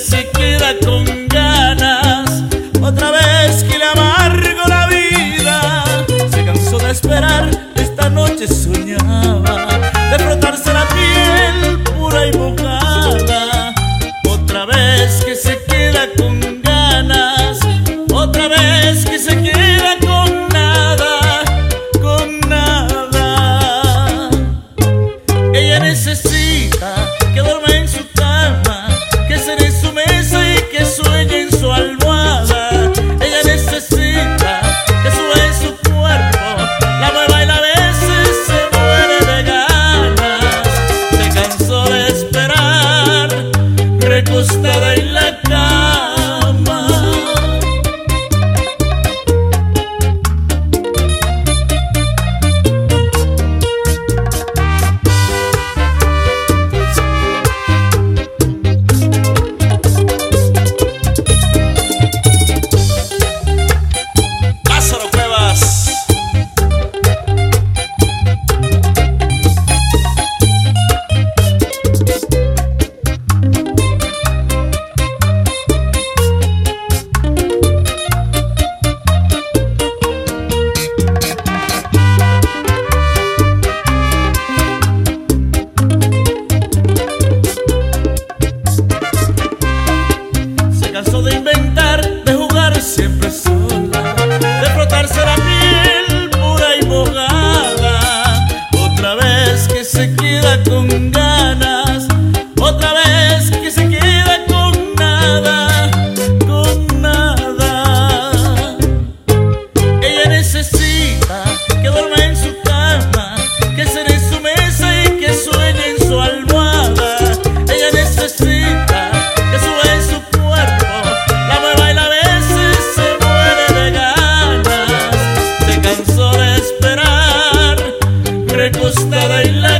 Rasik recostada en de inventar, de jugar siempre recostada en la